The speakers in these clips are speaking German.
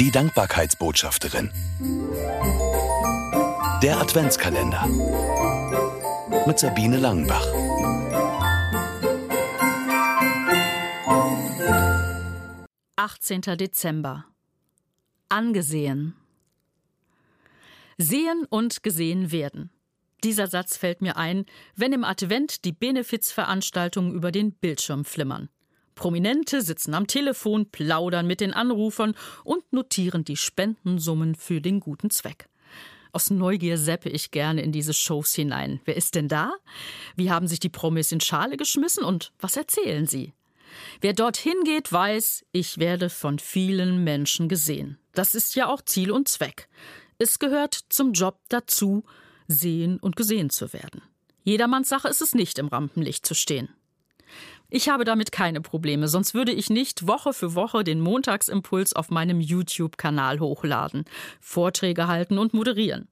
Die Dankbarkeitsbotschafterin. Der Adventskalender. Mit Sabine Langenbach. Achtzehnter Dezember. Angesehen. Sehen und gesehen werden. Dieser Satz fällt mir ein, wenn im Advent die Benefizveranstaltungen über den Bildschirm flimmern. Prominente sitzen am Telefon, plaudern mit den Anrufern und notieren die Spendensummen für den guten Zweck. Aus Neugier seppe ich gerne in diese Shows hinein. Wer ist denn da? Wie haben sich die Promis in Schale geschmissen und was erzählen sie? Wer dorthin geht, weiß, ich werde von vielen Menschen gesehen. Das ist ja auch Ziel und Zweck. Es gehört zum Job dazu, sehen und gesehen zu werden. Jedermanns Sache ist es nicht, im Rampenlicht zu stehen. Ich habe damit keine Probleme, sonst würde ich nicht Woche für Woche den Montagsimpuls auf meinem YouTube-Kanal hochladen, Vorträge halten und moderieren.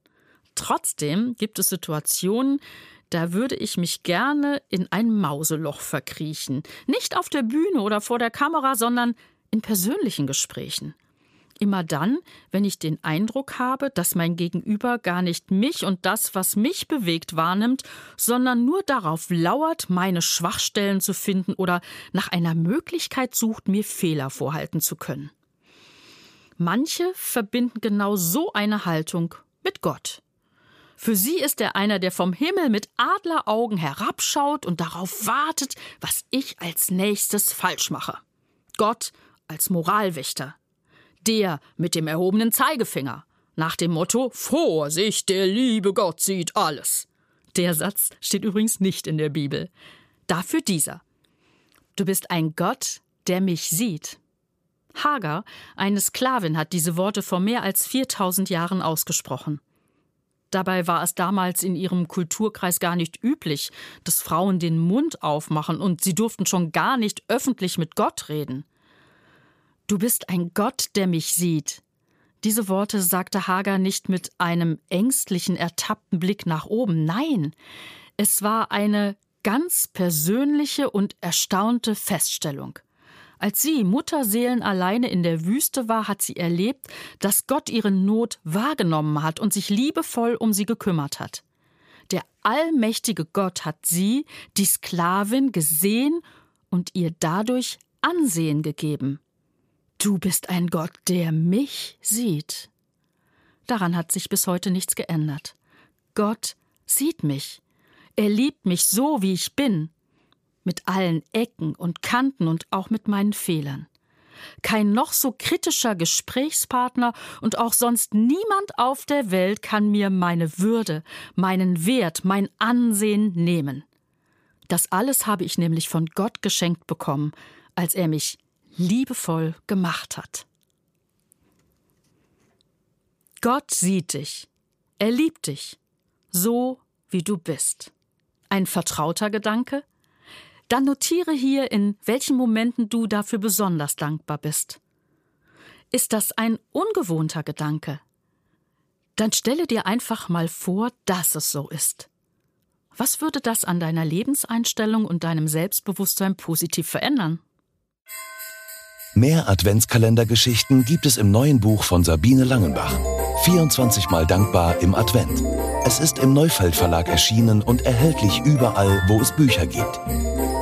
Trotzdem gibt es Situationen, da würde ich mich gerne in ein Mauseloch verkriechen. Nicht auf der Bühne oder vor der Kamera, sondern in persönlichen Gesprächen. Immer dann, wenn ich den Eindruck habe, dass mein Gegenüber gar nicht mich und das, was mich bewegt, wahrnimmt, sondern nur darauf lauert, meine Schwachstellen zu finden oder nach einer Möglichkeit sucht, mir Fehler vorhalten zu können. Manche verbinden genau so eine Haltung mit Gott. Für sie ist er einer, der vom Himmel mit Adleraugen herabschaut und darauf wartet, was ich als nächstes falsch mache. Gott als Moralwächter, der mit dem erhobenen Zeigefinger. Nach dem Motto Vorsicht, der liebe Gott sieht alles. Der Satz steht übrigens nicht in der Bibel. Dafür dieser. Du bist ein Gott, der mich sieht. Hagar, eine Sklavin, hat diese Worte vor mehr als 4000 Jahren ausgesprochen. Dabei war es damals in ihrem Kulturkreis gar nicht üblich, dass Frauen den Mund aufmachen und sie durften schon gar nicht öffentlich mit Gott reden. Du bist ein Gott, der mich sieht. Diese Worte sagte Hagar nicht mit einem ängstlichen, ertappten Blick nach oben. Nein, es war eine ganz persönliche und erstaunte Feststellung. Als sie Mutterseelen alleine in der Wüste war, hat sie erlebt, dass Gott ihre Not wahrgenommen hat und sich liebevoll um sie gekümmert hat. Der allmächtige Gott hat sie, die Sklavin, gesehen und ihr dadurch Ansehen gegeben. Du bist ein Gott, der mich sieht. Daran hat sich bis heute nichts geändert. Gott sieht mich. Er liebt mich so, wie ich bin, mit allen Ecken und Kanten und auch mit meinen Fehlern. Kein noch so kritischer Gesprächspartner und auch sonst niemand auf der Welt kann mir meine Würde, meinen Wert, mein Ansehen nehmen. Das alles habe ich nämlich von Gott geschenkt bekommen, als er mich liebevoll gemacht hat. Gott sieht dich, er liebt dich, so wie du bist. Ein vertrauter Gedanke? Dann notiere hier, in welchen Momenten du dafür besonders dankbar bist. Ist das ein ungewohnter Gedanke? Dann stelle dir einfach mal vor, dass es so ist. Was würde das an deiner Lebenseinstellung und deinem Selbstbewusstsein positiv verändern? Mehr Adventskalendergeschichten gibt es im neuen Buch von Sabine Langenbach. 24 Mal dankbar im Advent. Es ist im Neufeld Verlag erschienen und erhältlich überall, wo es Bücher gibt.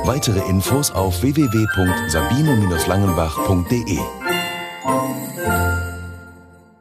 Weitere Infos auf www.sabine-langenbach.de.